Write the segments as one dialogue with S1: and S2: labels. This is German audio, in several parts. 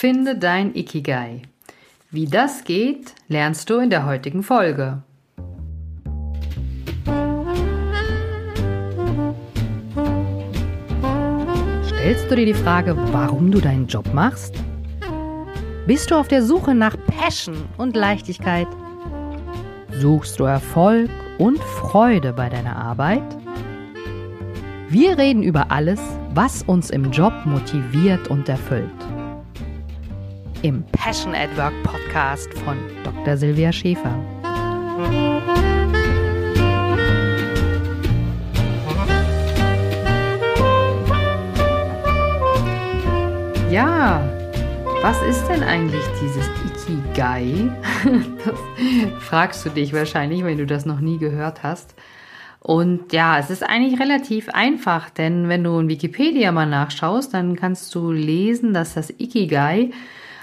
S1: Finde dein Ikigai. Wie das geht, lernst du in der heutigen Folge. Stellst du dir die Frage, warum du deinen Job machst? Bist du auf der Suche nach Passion und Leichtigkeit? Suchst du Erfolg und Freude bei deiner Arbeit? Wir reden über alles, was uns im Job motiviert und erfüllt. Im Passion at Work Podcast von Dr. Silvia Schäfer. Ja, was ist denn eigentlich dieses Ikigai? Das fragst du dich wahrscheinlich, wenn du das noch nie gehört hast. Und ja, es ist eigentlich relativ einfach, denn wenn du in Wikipedia mal nachschaust, dann kannst du lesen, dass das Ikigai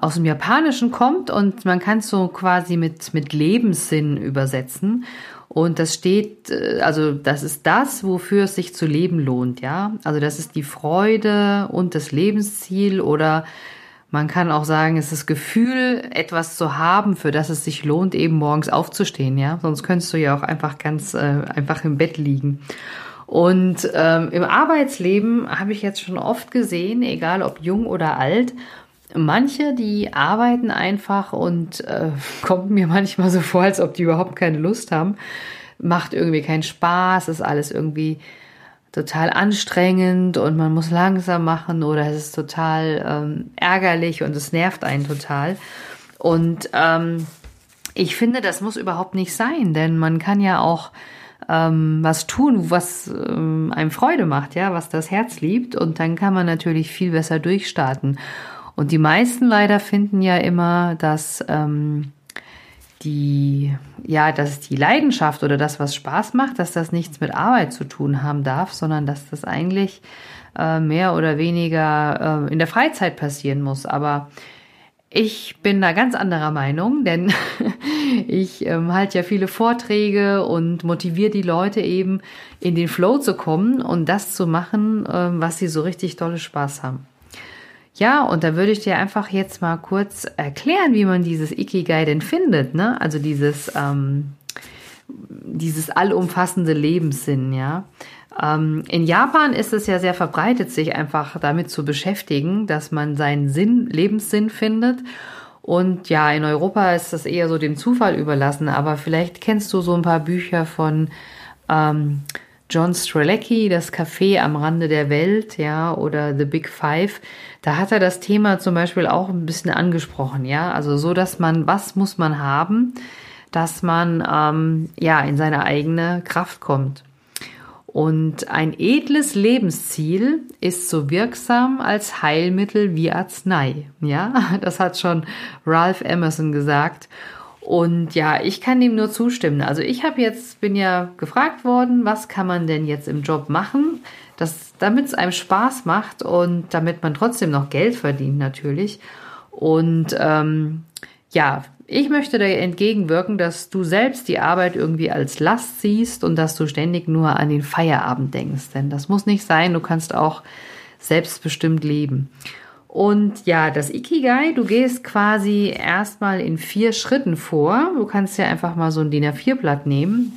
S1: aus dem Japanischen kommt und man kann es so quasi mit, mit Lebenssinn übersetzen. Und das steht, äh, also das ist das, wofür es sich zu leben lohnt, ja. Also das ist die Freude und das Lebensziel oder man kann auch sagen, es ist das Gefühl, etwas zu haben, für das es sich lohnt, eben morgens aufzustehen, ja. Sonst könntest du ja auch einfach ganz äh, einfach im Bett liegen. Und ähm, im Arbeitsleben habe ich jetzt schon oft gesehen, egal ob jung oder alt, manche, die arbeiten einfach und äh, kommt mir manchmal so vor, als ob die überhaupt keine Lust haben. Macht irgendwie keinen Spaß, ist alles irgendwie total anstrengend und man muss langsam machen oder es ist total ähm, ärgerlich und es nervt einen total. Und ähm, ich finde, das muss überhaupt nicht sein, denn man kann ja auch ähm, was tun, was ähm, einem Freude macht, ja, was das Herz liebt und dann kann man natürlich viel besser durchstarten. Und die meisten leider finden ja immer, dass ähm, die, ja, dass die Leidenschaft oder das, was Spaß macht, dass das nichts mit Arbeit zu tun haben darf, sondern dass das eigentlich äh, mehr oder weniger äh, in der Freizeit passieren muss. Aber ich bin da ganz anderer Meinung, denn ich ähm, halte ja viele Vorträge und motiviere die Leute eben in den Flow zu kommen und das zu machen, äh, was sie so richtig tolle Spaß haben. Ja, und da würde ich dir einfach jetzt mal kurz erklären, wie man dieses Ikigai denn findet, ne? Also dieses, ähm, dieses allumfassende Lebenssinn, ja. Ähm, in Japan ist es ja sehr verbreitet, sich einfach damit zu beschäftigen, dass man seinen Sinn, Lebenssinn findet. Und ja, in Europa ist das eher so dem Zufall überlassen, aber vielleicht kennst du so ein paar Bücher von ähm, John Strelecki, das Café am Rande der Welt, ja, oder The Big Five, da hat er das Thema zum Beispiel auch ein bisschen angesprochen, ja, also so, dass man, was muss man haben, dass man, ähm, ja, in seine eigene Kraft kommt. Und ein edles Lebensziel ist so wirksam als Heilmittel wie Arznei, ja, das hat schon Ralph Emerson gesagt. Und ja, ich kann dem nur zustimmen. Also ich habe jetzt, bin ja gefragt worden, was kann man denn jetzt im Job machen, damit es einem Spaß macht und damit man trotzdem noch Geld verdient natürlich. Und ähm, ja, ich möchte dir entgegenwirken, dass du selbst die Arbeit irgendwie als Last siehst und dass du ständig nur an den Feierabend denkst. Denn das muss nicht sein, du kannst auch selbstbestimmt leben. Und ja, das Ikigai, du gehst quasi erstmal in vier Schritten vor. Du kannst ja einfach mal so ein DIN A4-Blatt nehmen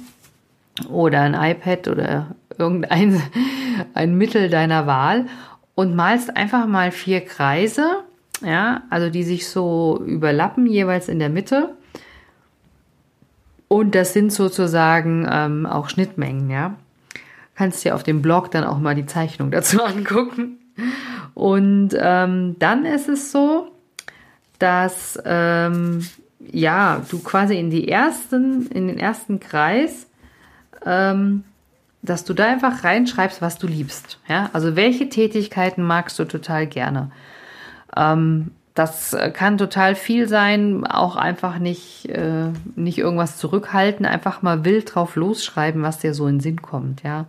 S1: oder ein iPad oder irgendein ein Mittel deiner Wahl und malst einfach mal vier Kreise, ja, also die sich so überlappen, jeweils in der Mitte. Und das sind sozusagen ähm, auch Schnittmengen, ja. Kannst dir auf dem Blog dann auch mal die Zeichnung dazu angucken. Und ähm, dann ist es so, dass ähm, ja du quasi in die ersten, in den ersten Kreis, ähm, dass du da einfach reinschreibst, was du liebst. Ja, also welche Tätigkeiten magst du total gerne? Ähm, das kann total viel sein, auch einfach nicht, äh, nicht irgendwas zurückhalten, einfach mal wild drauf losschreiben, was dir so in den Sinn kommt, ja.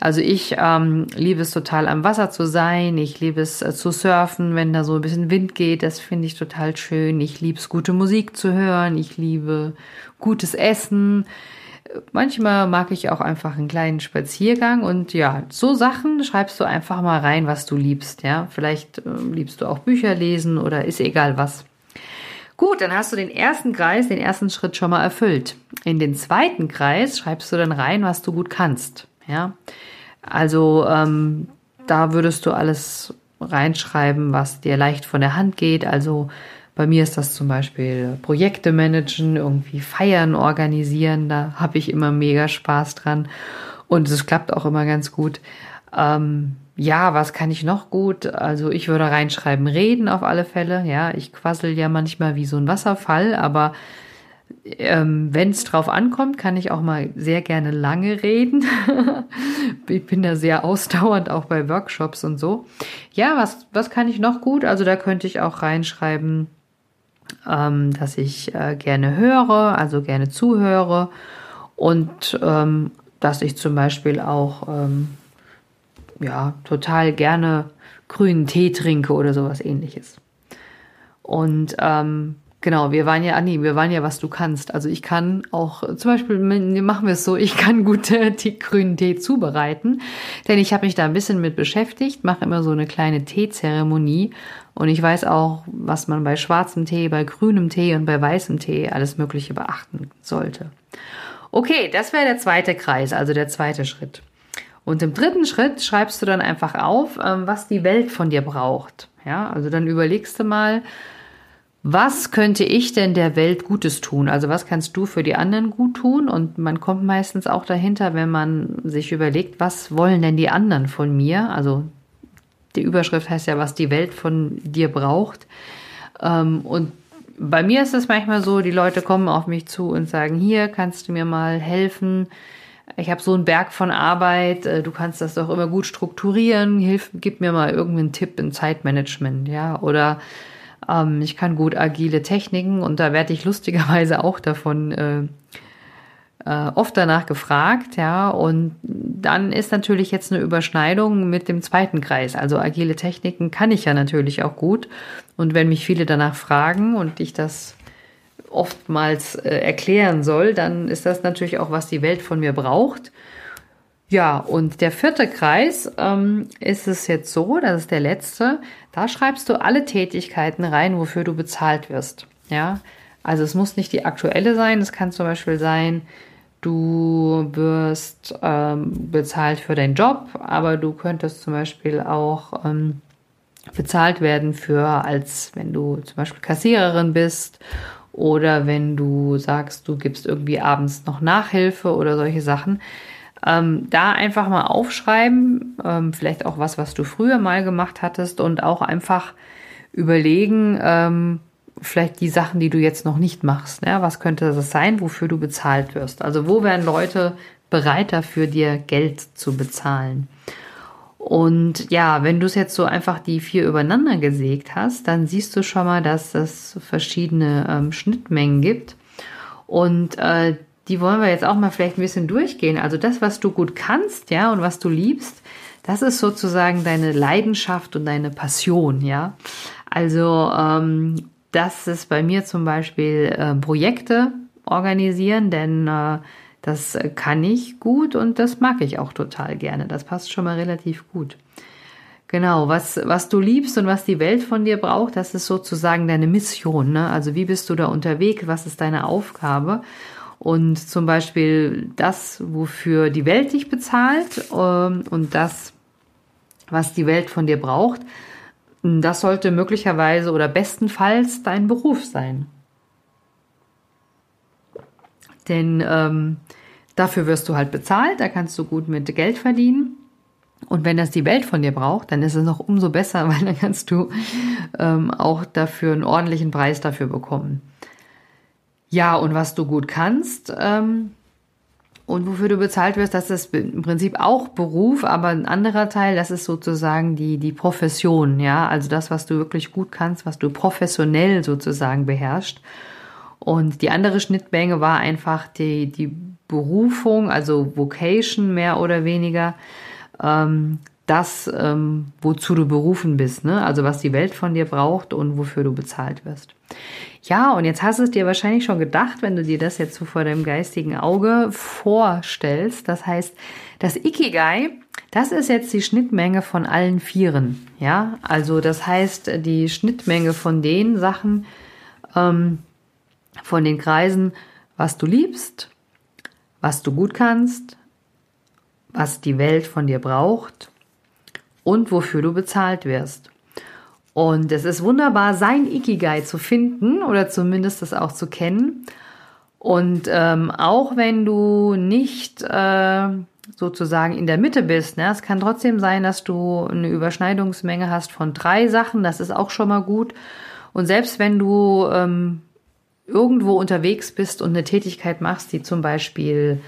S1: Also ich ähm, liebe es total am Wasser zu sein. Ich liebe es äh, zu surfen, wenn da so ein bisschen Wind geht. Das finde ich total schön. Ich liebe es, gute Musik zu hören. Ich liebe gutes Essen. Manchmal mag ich auch einfach einen kleinen Spaziergang und ja, so Sachen schreibst du einfach mal rein, was du liebst, ja. Vielleicht äh, liebst du auch Bücher lesen oder ist egal was. Gut, dann hast du den ersten Kreis, den ersten Schritt schon mal erfüllt. In den zweiten Kreis schreibst du dann rein, was du gut kannst, ja. Also ähm, da würdest du alles reinschreiben, was dir leicht von der Hand geht. Also bei mir ist das zum Beispiel Projekte managen, irgendwie Feiern organisieren. Da habe ich immer mega Spaß dran. Und es klappt auch immer ganz gut. Ähm, ja, was kann ich noch gut? Also ich würde reinschreiben, reden auf alle Fälle. Ja, ich quassel ja manchmal wie so ein Wasserfall, aber ähm, wenn es drauf ankommt, kann ich auch mal sehr gerne lange reden. ich bin da sehr ausdauernd, auch bei Workshops und so. Ja, was, was kann ich noch gut? Also da könnte ich auch reinschreiben, ähm, dass ich äh, gerne höre, also gerne zuhöre und ähm, dass ich zum Beispiel auch ähm, ja, total gerne grünen Tee trinke oder sowas ähnliches. Und ähm, Genau, wir waren ja, Anni, wir waren ja, was du kannst. Also ich kann auch, zum Beispiel machen wir es so, ich kann gut Tee, grünen Tee zubereiten, denn ich habe mich da ein bisschen mit beschäftigt, mache immer so eine kleine Teezeremonie und ich weiß auch, was man bei schwarzem Tee, bei grünem Tee und bei weißem Tee alles Mögliche beachten sollte. Okay, das wäre der zweite Kreis, also der zweite Schritt. Und im dritten Schritt schreibst du dann einfach auf, ähm, was die Welt von dir braucht. Ja, also dann überlegst du mal, was könnte ich denn der Welt Gutes tun? Also was kannst du für die anderen gut tun? Und man kommt meistens auch dahinter, wenn man sich überlegt, was wollen denn die anderen von mir? Also die Überschrift heißt ja, was die Welt von dir braucht. Ähm, und bei mir ist es manchmal so, die Leute kommen auf mich zu und sagen, hier kannst du mir mal helfen. Ich habe so einen Berg von Arbeit, äh, du kannst das doch immer gut strukturieren, hilf, gib mir mal irgendeinen Tipp in Zeitmanagement, ja, oder ähm, ich kann gut agile Techniken und da werde ich lustigerweise auch davon äh, äh, oft danach gefragt, ja. Und dann ist natürlich jetzt eine Überschneidung mit dem zweiten Kreis. Also agile Techniken kann ich ja natürlich auch gut. Und wenn mich viele danach fragen und ich das oftmals äh, erklären soll, dann ist das natürlich auch, was die Welt von mir braucht. Ja, und der vierte Kreis ähm, ist es jetzt so, das ist der letzte, da schreibst du alle Tätigkeiten rein, wofür du bezahlt wirst. Ja, also es muss nicht die aktuelle sein, es kann zum Beispiel sein, du wirst ähm, bezahlt für deinen Job, aber du könntest zum Beispiel auch ähm, bezahlt werden für, als wenn du zum Beispiel Kassiererin bist oder wenn du sagst, du gibst irgendwie abends noch Nachhilfe oder solche Sachen. Ähm, da einfach mal aufschreiben, ähm, vielleicht auch was, was du früher mal gemacht hattest und auch einfach überlegen, ähm, vielleicht die Sachen, die du jetzt noch nicht machst. Ne? Was könnte das sein, wofür du bezahlt wirst? Also wo wären Leute bereit dafür, dir Geld zu bezahlen? Und ja, wenn du es jetzt so einfach die vier übereinander gesägt hast, dann siehst du schon mal, dass es verschiedene ähm, Schnittmengen gibt. Und äh, die wollen wir jetzt auch mal vielleicht ein bisschen durchgehen. Also das, was du gut kannst, ja, und was du liebst, das ist sozusagen deine Leidenschaft und deine Passion, ja. Also ähm, das ist bei mir zum Beispiel äh, Projekte organisieren, denn äh, das kann ich gut und das mag ich auch total gerne. Das passt schon mal relativ gut. Genau, was, was du liebst und was die Welt von dir braucht, das ist sozusagen deine Mission. Ne? Also wie bist du da unterwegs, was ist deine Aufgabe? Und zum Beispiel das, wofür die Welt dich bezahlt ähm, und das, was die Welt von dir braucht, das sollte möglicherweise oder bestenfalls dein Beruf sein. Denn ähm, dafür wirst du halt bezahlt, da kannst du gut mit Geld verdienen. Und wenn das die Welt von dir braucht, dann ist es noch umso besser, weil dann kannst du ähm, auch dafür einen ordentlichen Preis dafür bekommen. Ja, und was du gut kannst ähm, und wofür du bezahlt wirst, das ist im Prinzip auch Beruf, aber ein anderer Teil, das ist sozusagen die, die Profession, ja, also das, was du wirklich gut kannst, was du professionell sozusagen beherrschst. Und die andere Schnittmenge war einfach die, die Berufung, also Vocation mehr oder weniger. Ähm, das, ähm, wozu du berufen bist, ne? Also was die Welt von dir braucht und wofür du bezahlt wirst. Ja, und jetzt hast du es dir wahrscheinlich schon gedacht, wenn du dir das jetzt so vor deinem geistigen Auge vorstellst. Das heißt, das Ikigai, das ist jetzt die Schnittmenge von allen Vieren. Ja, also das heißt, die Schnittmenge von den Sachen, ähm, von den Kreisen, was du liebst, was du gut kannst, was die Welt von dir braucht und wofür du bezahlt wirst. Und es ist wunderbar, sein Ikigai zu finden oder zumindest das auch zu kennen. Und ähm, auch wenn du nicht äh, sozusagen in der Mitte bist, ne, es kann trotzdem sein, dass du eine Überschneidungsmenge hast von drei Sachen, das ist auch schon mal gut. Und selbst wenn du ähm, irgendwo unterwegs bist und eine Tätigkeit machst, die zum Beispiel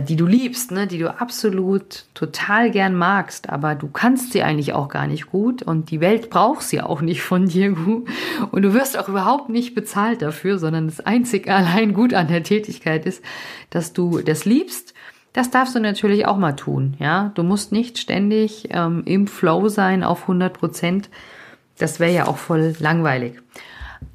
S1: die du liebst, ne, die du absolut total gern magst, aber du kannst sie eigentlich auch gar nicht gut und die Welt braucht sie auch nicht von dir gut und du wirst auch überhaupt nicht bezahlt dafür, sondern das einzig allein gut an der Tätigkeit ist, dass du das liebst. Das darfst du natürlich auch mal tun, ja. Du musst nicht ständig ähm, im Flow sein auf 100 Prozent. Das wäre ja auch voll langweilig.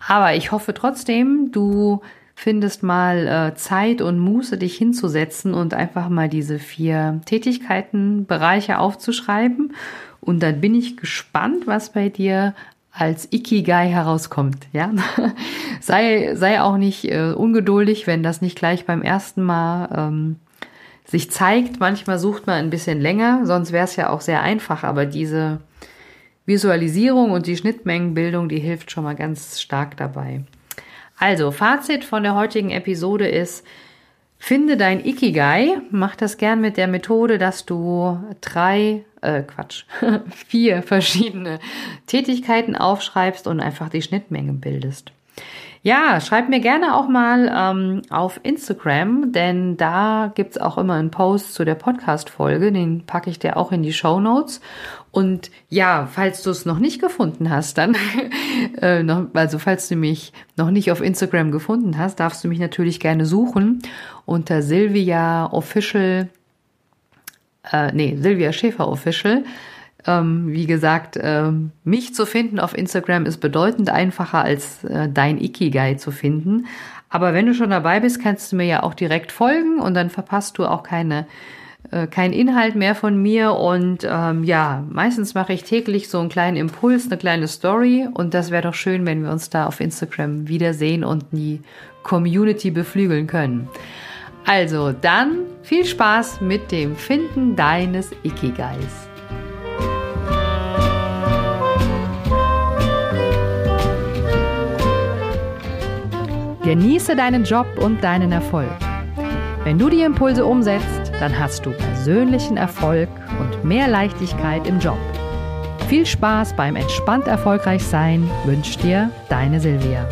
S1: Aber ich hoffe trotzdem, du findest mal äh, Zeit und Muße, dich hinzusetzen und einfach mal diese vier Tätigkeitenbereiche aufzuschreiben. Und dann bin ich gespannt, was bei dir als Ikigai herauskommt, ja. sei, sei auch nicht äh, ungeduldig, wenn das nicht gleich beim ersten Mal ähm, sich zeigt. Manchmal sucht man ein bisschen länger, sonst wäre es ja auch sehr einfach, aber diese Visualisierung und die Schnittmengenbildung, die hilft schon mal ganz stark dabei. Also, Fazit von der heutigen Episode ist, finde dein Ikigai, mach das gern mit der Methode, dass du drei, äh, Quatsch, vier verschiedene Tätigkeiten aufschreibst und einfach die Schnittmenge bildest. Ja, schreib mir gerne auch mal ähm, auf Instagram, denn da gibt's auch immer einen Post zu der Podcast-Folge, den packe ich dir auch in die Show Notes. Und ja, falls du es noch nicht gefunden hast, dann, äh, noch, also falls du mich noch nicht auf Instagram gefunden hast, darfst du mich natürlich gerne suchen unter Silvia Official, äh, nee, Silvia Schäfer Official. Ähm, wie gesagt, ähm, mich zu finden auf Instagram ist bedeutend einfacher als äh, dein Ikigai zu finden. Aber wenn du schon dabei bist, kannst du mir ja auch direkt folgen und dann verpasst du auch keine äh, kein Inhalt mehr von mir und ähm, ja, meistens mache ich täglich so einen kleinen Impuls, eine kleine Story und das wäre doch schön, wenn wir uns da auf Instagram wiedersehen und die Community beflügeln können. Also dann viel Spaß mit dem Finden deines Ikigais.
S2: Genieße deinen Job und deinen Erfolg. Wenn du die Impulse umsetzt, dann hast du persönlichen Erfolg und mehr Leichtigkeit im Job. Viel Spaß beim entspannt erfolgreich sein wünscht dir deine Silvia.